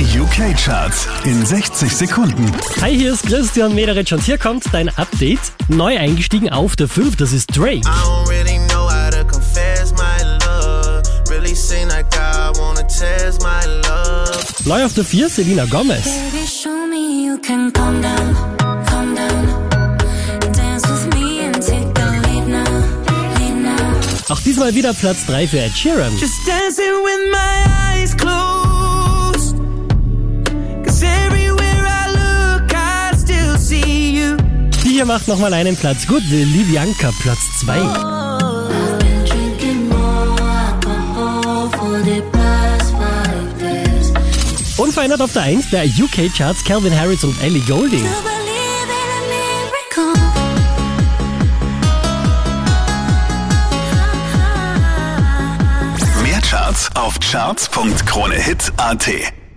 Die UK-Charts in 60 Sekunden. Hi, hier ist Christian Mederitsch und hier kommt dein Update. Neu eingestiegen auf der 5, das ist Drake. Really like. Neu auf der 4, Selena Gomez. Baby, calm down, calm down. Lead now, lead now. Auch diesmal wieder Platz 3 für Ed Sheeran. Just dancing with my eyes Hier macht nochmal einen Platz gut, Livianka Platz 2. I've been drinking more alcohol for the past five days. Unverändert auf der 1 der UK-Charts Calvin Harris und Ellie miracle. Mehr Charts auf charts.kronehit.at.